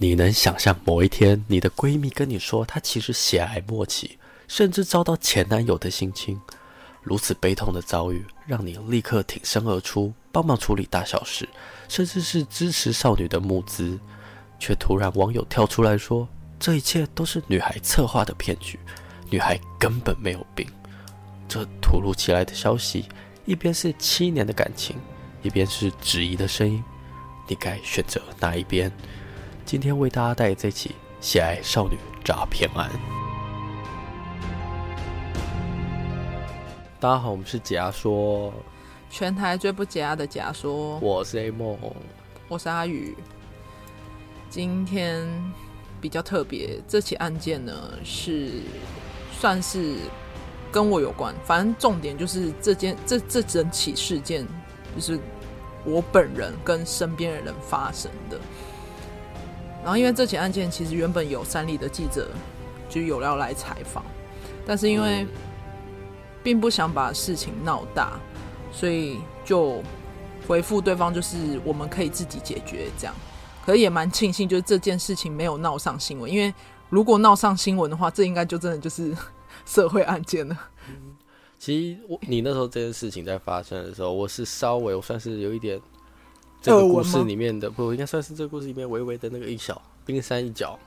你能想象某一天，你的闺蜜跟你说她其实血癌末期，甚至遭到前男友的性侵，如此悲痛的遭遇，让你立刻挺身而出，帮忙处理大小事，甚至是支持少女的募资，却突然网友跳出来说，这一切都是女孩策划的骗局，女孩根本没有病。这突如其来的消息，一边是七年的感情，一边是质疑的声音，你该选择哪一边？今天为大家带来这起喜爱少女诈骗案。大家好，我们是解压说，全台最不解压的解压说。我是 A 梦，我是阿宇。今天比较特别，这起案件呢是算是跟我有关，反正重点就是这件这这整起事件就是我本人跟身边的人发生的。然后，因为这起案件其实原本有三立的记者就有要来采访，但是因为并不想把事情闹大，所以就回复对方就是我们可以自己解决这样。可是也蛮庆幸，就是这件事情没有闹上新闻，因为如果闹上新闻的话，这应该就真的就是社会案件了。嗯，其实我你那时候这件事情在发生的时候，我是稍微我算是有一点。这个故事里面的不应该算是这个故事里面微微的那个一小冰山一角，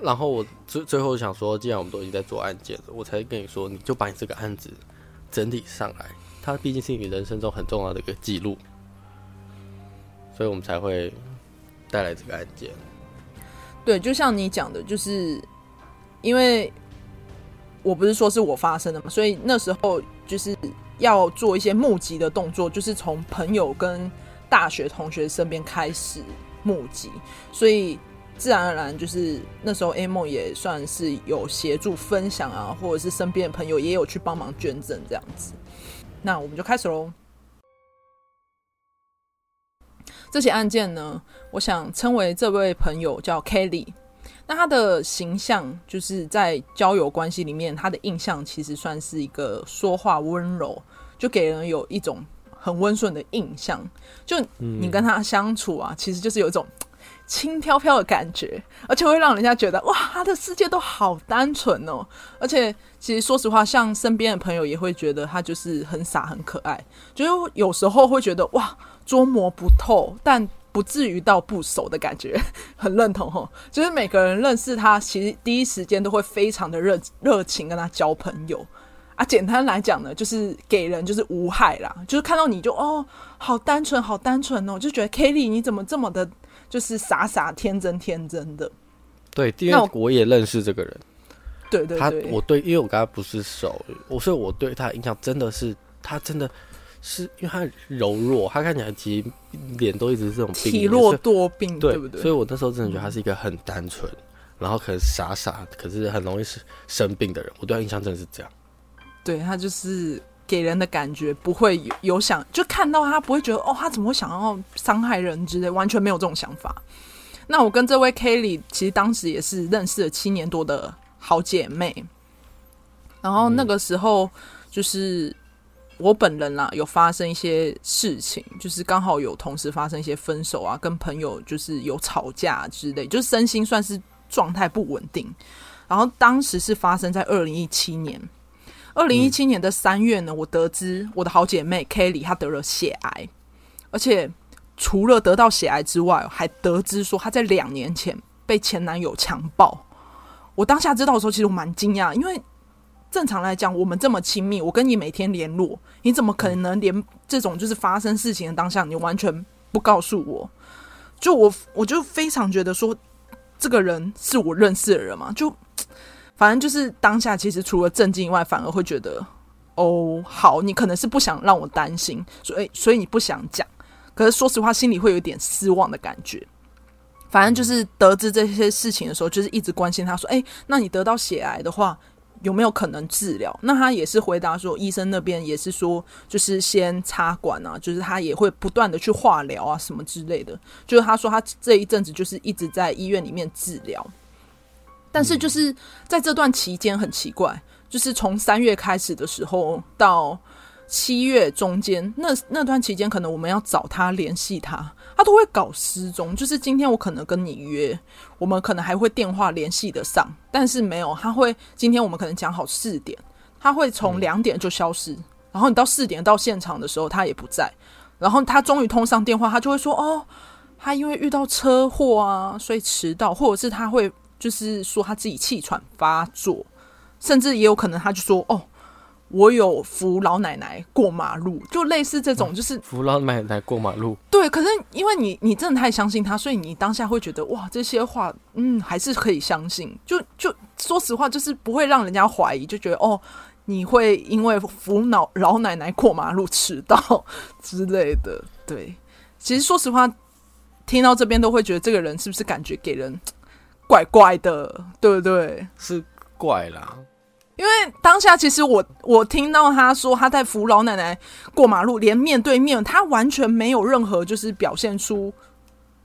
然后我最最后想说，既然我们都已经在做案件了，我才跟你说，你就把你这个案子整理上来，它毕竟是你人生中很重要的一个记录，所以我们才会带来这个案件。对，就像你讲的，就是因为我不是说是我发生的嘛，所以那时候就是要做一些募集的动作，就是从朋友跟。大学同学身边开始募集，所以自然而然就是那时候 A 梦也算是有协助分享啊，或者是身边的朋友也有去帮忙捐赠这样子。那我们就开始喽。这起案件呢，我想称为这位朋友叫 Kelly。那他的形象就是在交友关系里面，他的印象其实算是一个说话温柔，就给人有一种。很温顺的印象，就你跟他相处啊，嗯、其实就是有一种轻飘飘的感觉，而且会让人家觉得哇，他的世界都好单纯哦。而且其实说实话，像身边的朋友也会觉得他就是很傻很可爱，就是有时候会觉得哇，捉摸不透，但不至于到不熟的感觉，很认同哦。就是每个人认识他，其实第一时间都会非常的热热情跟他交朋友。啊，简单来讲呢，就是给人就是无害啦，就是看到你就哦，好单纯，好单纯哦，就觉得 Kelly 你怎么这么的，就是傻傻天真天真的。对，因为我也认识这个人。对对对，他我对，因为我跟他不是熟，我所以我对他的印象真的是，他真的是因为他柔弱，他看起来其实脸都一直是这种病，体弱多病，对，不对？所以我那时候真的觉得他是一个很单纯，嗯、然后可能傻傻，可是很容易是生病的人。我对他印象真的是这样。对，他就是给人的感觉不会有有想，就看到他不会觉得哦，他怎么会想要伤害人之类，完全没有这种想法。那我跟这位 Kelly 其实当时也是认识了七年多的好姐妹，然后那个时候就是我本人啦，有发生一些事情，就是刚好有同时发生一些分手啊，跟朋友就是有吵架之类，就是身心算是状态不稳定。然后当时是发生在二零一七年。二零一七年的三月呢，我得知我的好姐妹 Kelly 她得了血癌，而且除了得到血癌之外，还得知说她在两年前被前男友强暴。我当下知道的时候，其实我蛮惊讶，因为正常来讲，我们这么亲密，我跟你每天联络，你怎么可能连这种就是发生事情的当下，你完全不告诉我？就我我就非常觉得说，这个人是我认识的人嘛，就。反正就是当下，其实除了震惊以外，反而会觉得，哦，好，你可能是不想让我担心，所以所以你不想讲。可是说实话，心里会有点失望的感觉。反正就是得知这些事情的时候，就是一直关心他说，哎，那你得到血癌的话，有没有可能治疗？那他也是回答说，医生那边也是说，就是先插管啊，就是他也会不断的去化疗啊，什么之类的。就是他说他这一阵子就是一直在医院里面治疗。但是就是在这段期间很奇怪，就是从三月开始的时候到七月中间，那那段期间可能我们要找他联系他，他都会搞失踪。就是今天我可能跟你约，我们可能还会电话联系得上，但是没有，他会今天我们可能讲好四点，他会从两点就消失，然后你到四点到现场的时候他也不在，然后他终于通上电话，他就会说哦，他因为遇到车祸啊，所以迟到，或者是他会就是说他自己气喘发作，甚至也有可能他就说哦。我有扶老奶奶过马路，就类似这种，就是 扶老奶奶过马路。对，可是因为你你真的太相信他，所以你当下会觉得哇，这些话嗯还是可以相信。就就说实话，就是不会让人家怀疑，就觉得哦，你会因为扶老老奶奶过马路迟到之类的。对，其实说实话，听到这边都会觉得这个人是不是感觉给人怪怪的，对不对？是怪啦。因为当下其实我我听到他说他在扶老奶奶过马路，连面对面他完全没有任何就是表现出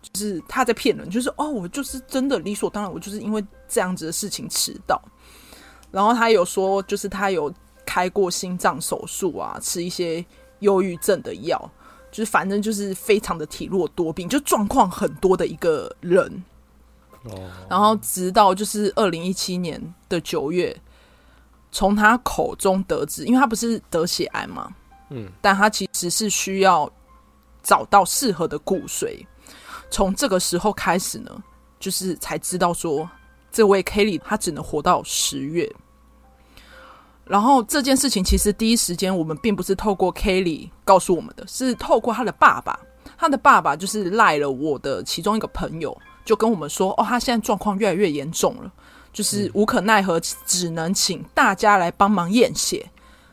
就是他在骗人，就是哦我就是真的理所当然，我就是因为这样子的事情迟到。然后他有说就是他有开过心脏手术啊，吃一些忧郁症的药，就是反正就是非常的体弱多病，就状况很多的一个人。然后直到就是二零一七年的九月。从他口中得知，因为他不是得血癌嘛，嗯，但他其实是需要找到适合的骨髓。从这个时候开始呢，就是才知道说，这位 Kelly 他只能活到十月。然后这件事情其实第一时间我们并不是透过 Kelly 告诉我们的，是透过他的爸爸。他的爸爸就是赖了我的其中一个朋友，就跟我们说，哦，他现在状况越来越严重了。就是无可奈何，只能请大家来帮忙验血。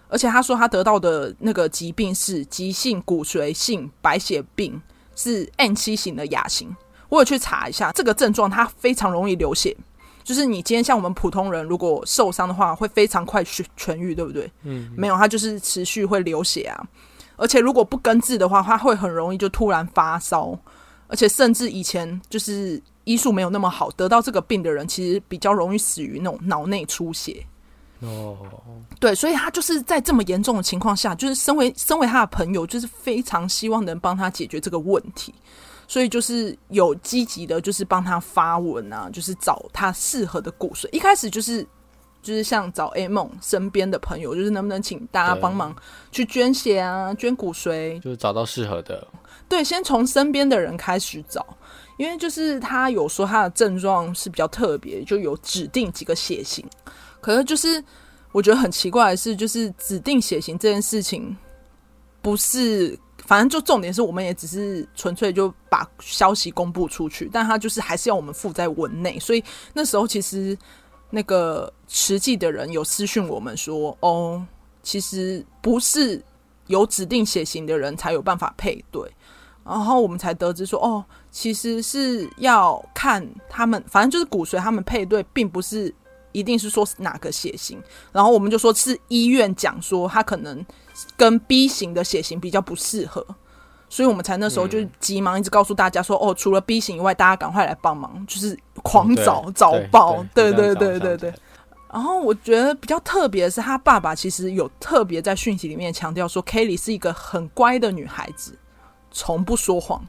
而且他说他得到的那个疾病是急性骨髓性白血病，是 N 七型的亚型。我有去查一下这个症状，它非常容易流血。就是你今天像我们普通人，如果受伤的话，会非常快痊痊愈，对不对？嗯，没有，它就是持续会流血啊。而且如果不根治的话，它会很容易就突然发烧，而且甚至以前就是。医术没有那么好，得到这个病的人其实比较容易死于那种脑内出血。哦，对，所以他就是在这么严重的情况下，就是身为身为他的朋友，就是非常希望能帮他解决这个问题，所以就是有积极的，就是帮他发文啊，就是找他适合的骨髓。一开始就是就是像找 A 梦身边的朋友，就是能不能请大家帮忙去捐血啊，捐骨髓，就是找到适合的。对，先从身边的人开始找。因为就是他有说他的症状是比较特别，就有指定几个血型。可是就是我觉得很奇怪的是，就是指定血型这件事情不是，反正就重点是我们也只是纯粹就把消息公布出去，但他就是还是要我们附在文内。所以那时候其实那个实际的人有私讯我们说，哦，其实不是有指定血型的人才有办法配对。然后我们才得知说，哦，其实是要看他们，反正就是骨髓他们配对，并不是一定是说是哪个血型。然后我们就说是医院讲说他可能跟 B 型的血型比较不适合，所以我们才那时候就急忙一直告诉大家说，哦，除了 B 型以外，大家赶快来帮忙，就是狂找、嗯、找爆，对对对对对。然后我觉得比较特别的是，他爸爸其实有特别在讯息里面强调说，Kelly 是一个很乖的女孩子。从不说谎，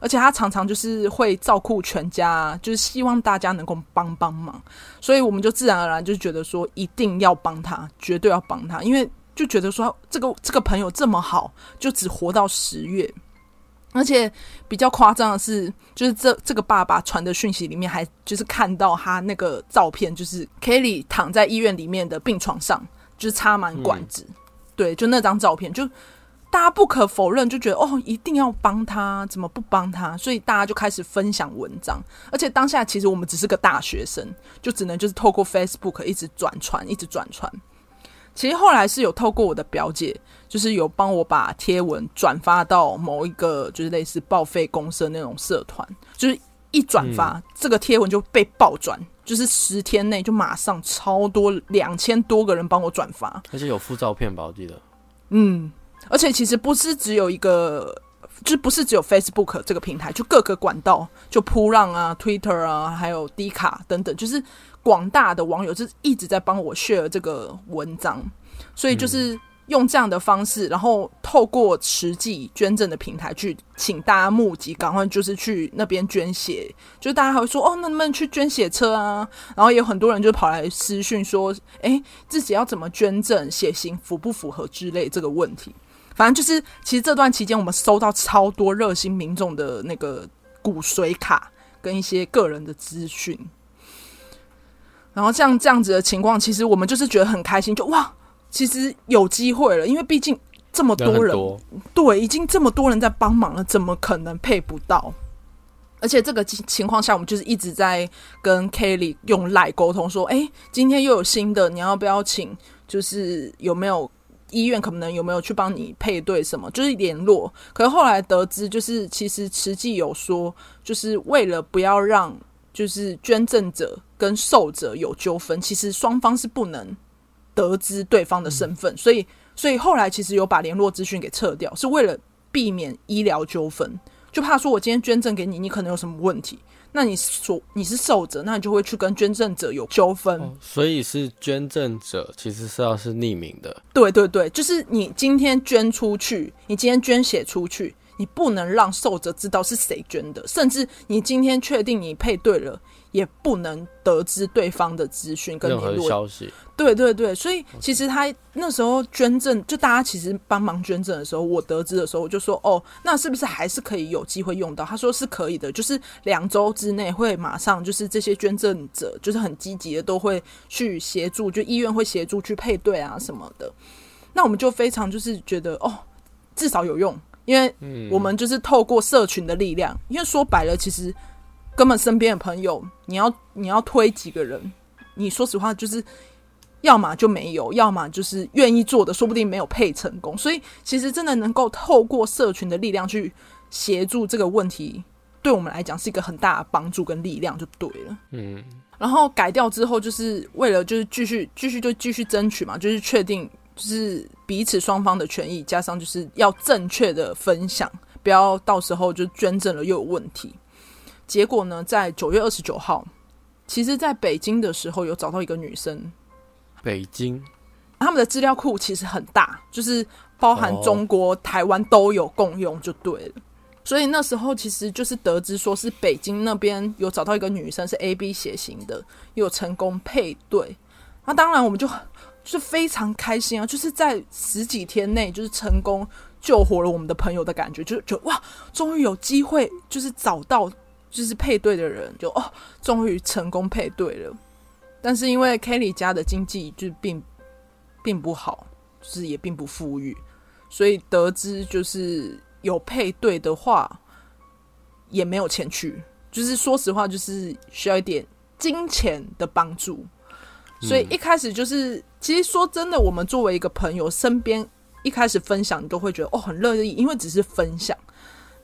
而且他常常就是会照顾全家，就是希望大家能够帮帮忙，所以我们就自然而然就觉得说一定要帮他，绝对要帮他，因为就觉得说这个这个朋友这么好，就只活到十月，而且比较夸张的是，就是这这个爸爸传的讯息里面还就是看到他那个照片，就是 Kelly 躺在医院里面的病床上，就是插满管子，嗯、对，就那张照片就。大家不可否认，就觉得哦，一定要帮他，怎么不帮他？所以大家就开始分享文章，而且当下其实我们只是个大学生，就只能就是透过 Facebook 一直转传，一直转传。其实后来是有透过我的表姐，就是有帮我把贴文转发到某一个就是类似报废公社那种社团，就是一转发、嗯、这个贴文就被爆转，就是十天内就马上超多两千多个人帮我转发，而且有附照片吧？我记得，嗯。而且其实不是只有一个，就不是只有 Facebook 这个平台，就各个管道，就铺浪啊、Twitter 啊，还有 D 卡等等，就是广大的网友就是一直在帮我 share 这个文章，所以就是用这样的方式，然后透过实际捐赠的平台去请大家募集，赶快就是去那边捐血，就大家还会说哦，那能不能去捐血车啊？然后也有很多人就跑来私讯说，哎，自己要怎么捐赠，血型符不符合之类这个问题。反正就是，其实这段期间我们收到超多热心民众的那个骨髓卡跟一些个人的资讯，然后像这样子的情况，其实我们就是觉得很开心，就哇。其实有机会了，因为毕竟这么多人，对，已经这么多人在帮忙了，怎么可能配不到？而且这个情况下，我们就是一直在跟 Kelly 用赖沟通，说：“哎，今天又有新的，你要不要请？就是有没有医院可能有没有去帮你配对什么？就是联络。可是后来得知，就是其实实际有说，就是为了不要让就是捐赠者跟受者有纠纷，其实双方是不能。”得知对方的身份，所以所以后来其实有把联络资讯给撤掉，是为了避免医疗纠纷，就怕说我今天捐赠给你，你可能有什么问题，那你所你是受者，那你就会去跟捐赠者有纠纷。哦，所以是捐赠者其实是要是匿名的。对对对，就是你今天捐出去，你今天捐血出去，你不能让受者知道是谁捐的，甚至你今天确定你配对了。也不能得知对方的资讯跟联络消息。对对对，所以其实他那时候捐赠，就大家其实帮忙捐赠的时候，我得知的时候，我就说：“哦，那是不是还是可以有机会用到？”他说是可以的，就是两周之内会马上，就是这些捐赠者就是很积极的，都会去协助，就医院会协助去配对啊什么的。那我们就非常就是觉得哦，至少有用，因为我们就是透过社群的力量，因为说白了，其实。根本身边的朋友，你要你要推几个人？你说实话，就是要么就没有，要么就是愿意做的，说不定没有配成功。所以，其实真的能够透过社群的力量去协助这个问题，对我们来讲是一个很大的帮助跟力量，就对了。嗯。然后改掉之后，就是为了就是继续继续就继续争取嘛，就是确定就是彼此双方的权益，加上就是要正确的分享，不要到时候就捐赠了又有问题。结果呢，在九月二十九号，其实在北京的时候有找到一个女生。北京，他们的资料库其实很大，就是包含中国、哦、台湾都有共用，就对了。所以那时候其实就是得知说是北京那边有找到一个女生是 AB 血型的，有成功配对。那当然我们就就是非常开心啊，就是在十几天内就是成功救活了我们的朋友的感觉，就就哇，终于有机会就是找到。就是配对的人就哦，终于成功配对了。但是因为 Kelly 家的经济就并并不好，就是也并不富裕，所以得知就是有配对的话，也没有钱去。就是说实话，就是需要一点金钱的帮助。所以一开始就是，其实说真的，我们作为一个朋友，身边一开始分享，你都会觉得哦很乐意，因为只是分享。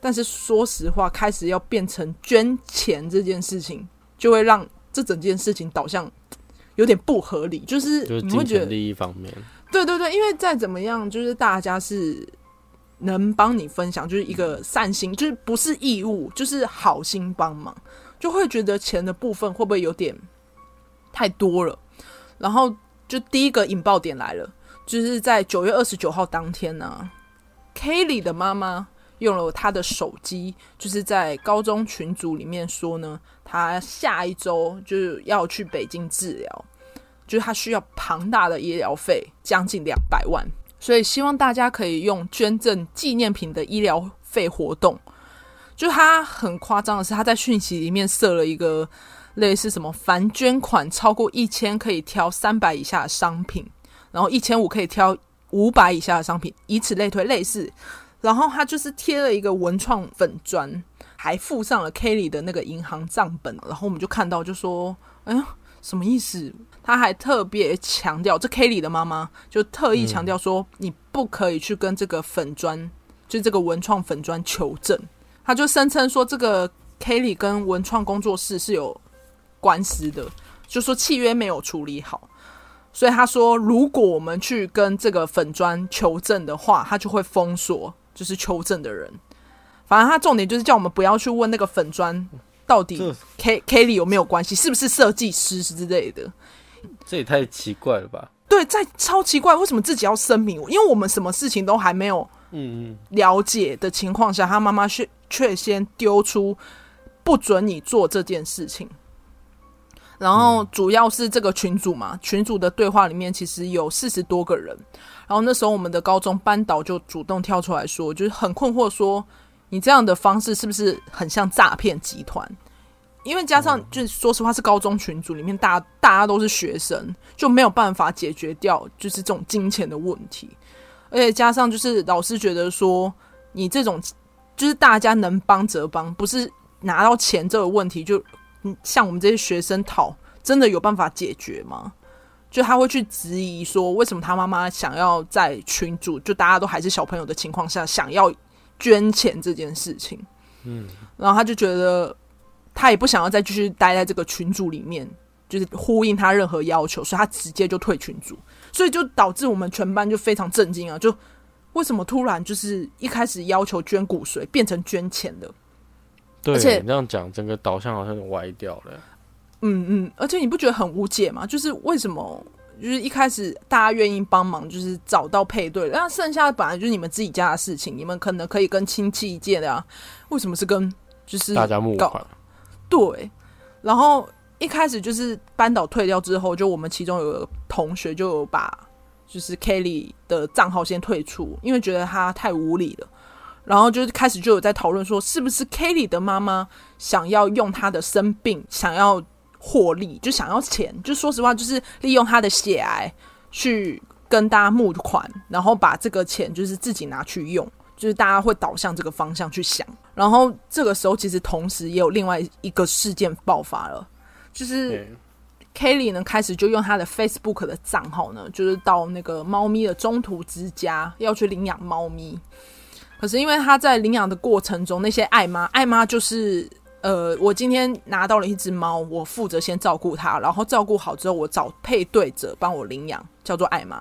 但是说实话，开始要变成捐钱这件事情，就会让这整件事情导向有点不合理。就是你会觉得利益方面，对对对，因为再怎么样，就是大家是能帮你分享，就是一个善心，就是不是义务，就是好心帮忙，就会觉得钱的部分会不会有点太多了？然后就第一个引爆点来了，就是在九月二十九号当天呢、啊，Kelly 的妈妈。用了他的手机，就是在高中群组里面说呢，他下一周就要去北京治疗，就是他需要庞大的医疗费，将近两百万，所以希望大家可以用捐赠纪念品的医疗费活动。就他很夸张的是，他在讯息里面设了一个类似什么，凡捐款超过一千可以挑三百以下的商品，然后一千五可以挑五百以下的商品，以此类推，类似。然后他就是贴了一个文创粉砖，还附上了 Kelly 的那个银行账本。然后我们就看到，就说：“哎呀，什么意思？”他还特别强调，这 Kelly 的妈妈就特意强调说：“你不可以去跟这个粉砖，就这个文创粉砖求证。”他就声称说，这个 Kelly 跟文创工作室是有官司的，就说契约没有处理好。所以他说，如果我们去跟这个粉砖求证的话，他就会封锁。就是求证的人，反正他重点就是叫我们不要去问那个粉砖到底 K Kelly 有没有关系，是不是设计师之类的。这也太奇怪了吧？对，在超奇怪，为什么自己要声明？因为我们什么事情都还没有嗯了解的情况下，他妈妈却却先丢出不准你做这件事情。然后主要是这个群组嘛，群组的对话里面其实有四十多个人。然后那时候我们的高中班导就主动跳出来说，就是很困惑，说你这样的方式是不是很像诈骗集团？因为加上就是说实话，是高中群组里面大家大家都是学生，就没有办法解决掉就是这种金钱的问题。而且加上就是老师觉得说，你这种就是大家能帮则帮，不是拿到钱这个问题就。嗯，像我们这些学生讨，真的有办法解决吗？就他会去质疑说，为什么他妈妈想要在群组，就大家都还是小朋友的情况下，想要捐钱这件事情。嗯，然后他就觉得他也不想要再继续待在这个群组里面，就是呼应他任何要求，所以他直接就退群组，所以就导致我们全班就非常震惊啊！就为什么突然就是一开始要求捐骨髓，变成捐钱的？对，而且你这样讲，整个导向好像有歪掉了。嗯嗯，而且你不觉得很无解吗？就是为什么，就是一开始大家愿意帮忙，就是找到配对，那剩下的本来就是你们自己家的事情，你们可能可以跟亲戚借的啊。为什么是跟就是大家募款？对，然后一开始就是班导退掉之后，就我们其中有个同学就有把就是 Kelly 的账号先退出，因为觉得他太无理了。然后就是开始就有在讨论说，是不是 Kelly 的妈妈想要用她的生病，想要获利，就想要钱。就说实话，就是利用她的血癌去跟大家募款，然后把这个钱就是自己拿去用，就是大家会导向这个方向去想。然后这个时候，其实同时也有另外一个事件爆发了，就是 Kelly 呢开始就用他的 Facebook 的账号呢，就是到那个猫咪的中途之家要去领养猫咪。可是因为他在领养的过程中，那些爱妈，爱妈就是，呃，我今天拿到了一只猫，我负责先照顾它，然后照顾好之后，我找配对者帮我领养，叫做爱妈。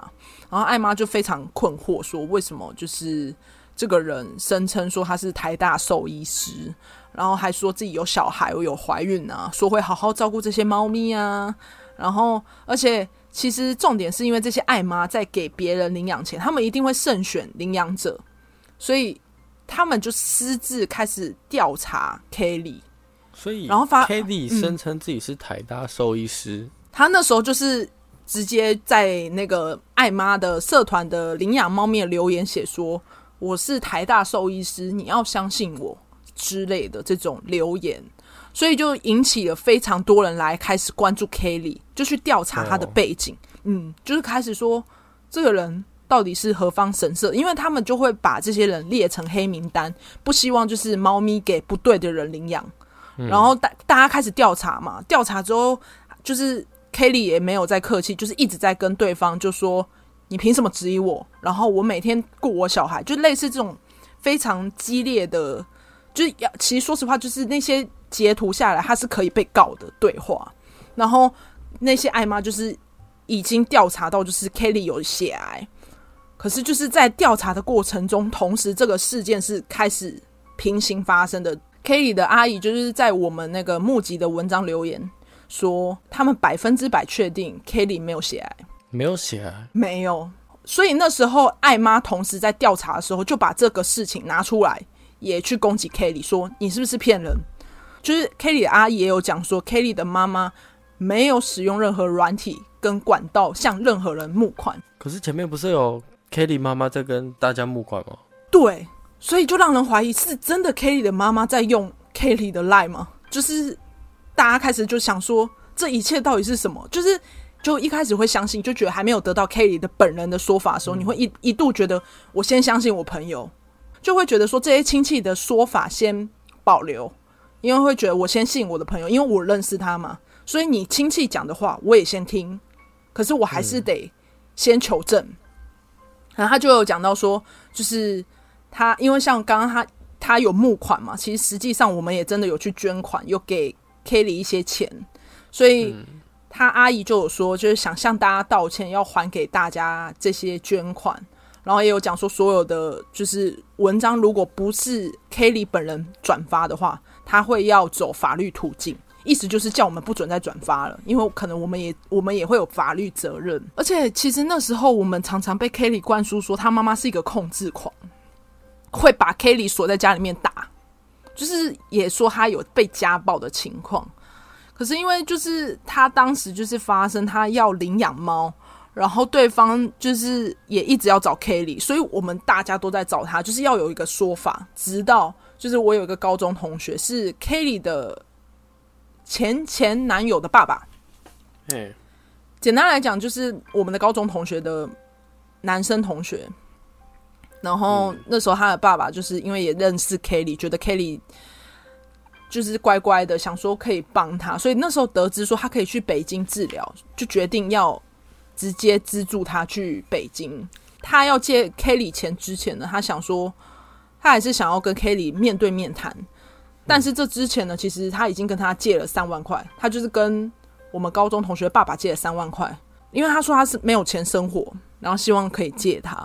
然后爱妈就非常困惑，说为什么就是这个人声称说他是台大兽医师，然后还说自己有小孩，我有怀孕啊，说会好好照顾这些猫咪啊。然后而且其实重点是因为这些爱妈在给别人领养前，他们一定会慎选领养者。所以他们就私自开始调查 Kelly，所以然后发 Kelly 声称自己是台大兽医师，嗯，他那时候就是直接在那个爱妈的社团的领养猫咪的留言写说，我是台大兽医师，你要相信我之类的这种留言，所以就引起了非常多人来开始关注 Kelly，就去调查他的背景，哦，嗯，就是开始说这个人。到底是何方神圣？因为他们就会把这些人列成黑名单，不希望就是猫咪给不对的人领养。嗯、然后大大家开始调查嘛，调查之后，就是 Kelly 也没有再客气，就是一直在跟对方就说：“你凭什么质疑我？”然后我每天顾我小孩，就类似这种非常激烈的，就是要其实说实话，就是那些截图下来，他是可以被告的对话。然后那些爱妈就是已经调查到，就是 Kelly 有血癌。可是就是在调查的过程中，同时这个事件是开始平行发生的。Kelly 的阿姨就是在我们那个募集的文章留言说，他们百分之百确定 Kelly 没有血癌，没有血癌，没有。所以那时候艾妈同时在调查的时候，就把这个事情拿出来，也去攻击 Kelly，说你是不是骗人？就是 Kelly 的阿姨也有讲说，Kelly 的妈妈没有使用任何软体跟管道向任何人募款。可是前面不是有？Kelly 妈妈在跟大家募款吗？对，所以就让人怀疑是真的 Kelly 的妈妈在用 Kelly 的 Line 吗？就是大家开始就想说，这一切到底是什么？就是就一开始会相信，就觉得还没有得到 Kelly 的本人的说法的时候，嗯、你会一一度觉得我先相信我朋友，就会觉得说这些亲戚的说法先保留，因为会觉得我先信我的朋友，因为我认识他嘛，所以你亲戚讲的话我也先听，可是我还是得先求证。嗯然后他就有讲到说，就是他因为像刚刚他他有募款嘛，其实实际上我们也真的有去捐款，有给 Kelly 一些钱，所以他阿姨就有说，就是想向大家道歉，要还给大家这些捐款。然后也有讲说，所有的就是文章如果不是 Kelly 本人转发的话，他会要走法律途径，意思就是叫我们不准再转发了，因为可能我们也我们也会有法律责任。而且其实那时候我们常常被 Kelly 灌输说他妈妈是一个控制狂，会把 Kelly 锁在家里面打，就是也说他有被家暴的情况。可是因为就是他当时就是发生他要领养猫。然后对方就是也一直要找 Kelly，所以我们大家都在找他，就是要有一个说法。直到就是我有一个高中同学是 Kelly 的前前男友的爸爸。嗯，简单来讲，就是我们的高中同学的男生同学。然后那时候他的爸爸就是因为也认识 Kelly，觉得 Kelly 就是乖乖的，想说可以帮他，所以那时候得知说他可以去北京治疗，就决定要。直接资助他去北京。他要借 Kelly 钱之前呢，他想说，他还是想要跟 Kelly 面对面谈。但是这之前呢，其实他已经跟他借了三万块。他就是跟我们高中同学爸爸借了三万块，因为他说他是没有钱生活，然后希望可以借他。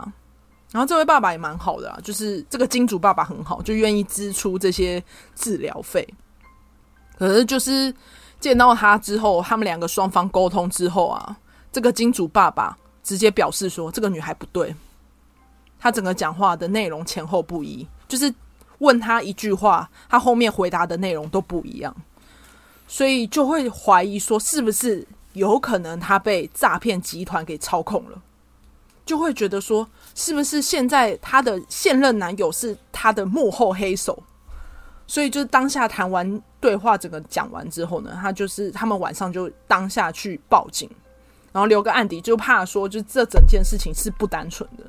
然后这位爸爸也蛮好的啊，就是这个金主爸爸很好，就愿意支出这些治疗费。可是就是见到他之后，他们两个双方沟通之后啊。这个金主爸爸直接表示说：“这个女孩不对，他整个讲话的内容前后不一，就是问他一句话，他后面回答的内容都不一样，所以就会怀疑说，是不是有可能他被诈骗集团给操控了？就会觉得说，是不是现在他的现任男友是他的幕后黑手？所以就是当下谈完对话，整个讲完之后呢，他就是他们晚上就当下去报警。”然后留个案底，就怕说，就这整件事情是不单纯的。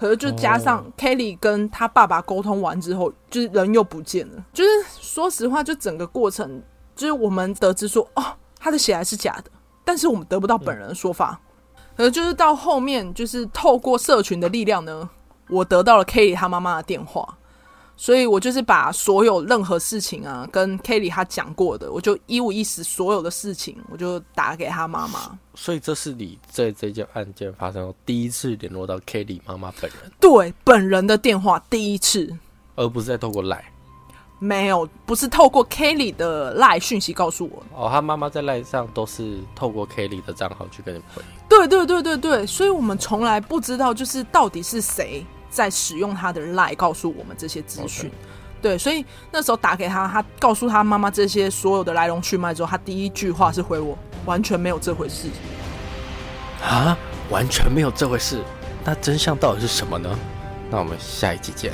可是就加上 Kelly 跟他爸爸沟通完之后，就是人又不见了。就是说实话，就整个过程，就是我们得知说，哦，他的血还是假的，但是我们得不到本人的说法。可是就是到后面，就是透过社群的力量呢，我得到了 Kelly 他妈妈的电话。所以我就是把所有任何事情啊，跟 Kelly 他讲过的，我就一五一十所有的事情，我就打给他妈妈。所以这是你在这件案件发生后第一次联络到 Kelly 妈妈本人？对，本人的电话第一次，而不是在透过 Line。没有，不是透过 Kelly 的 Line 讯息告诉我。哦，他妈妈在 Line 上都是透过 Kelly 的账号去跟你回应。对对对对对，所以我们从来不知道，就是到底是谁。在使用他的 LINE 告诉我们这些资讯.对，所以那时候打给他，他告诉他妈妈这些所有的来龙去脉之后，他第一句话是回我，完全没有这回事。啊，完全没有这回事？那真相到底是什么呢？那我们下一集见。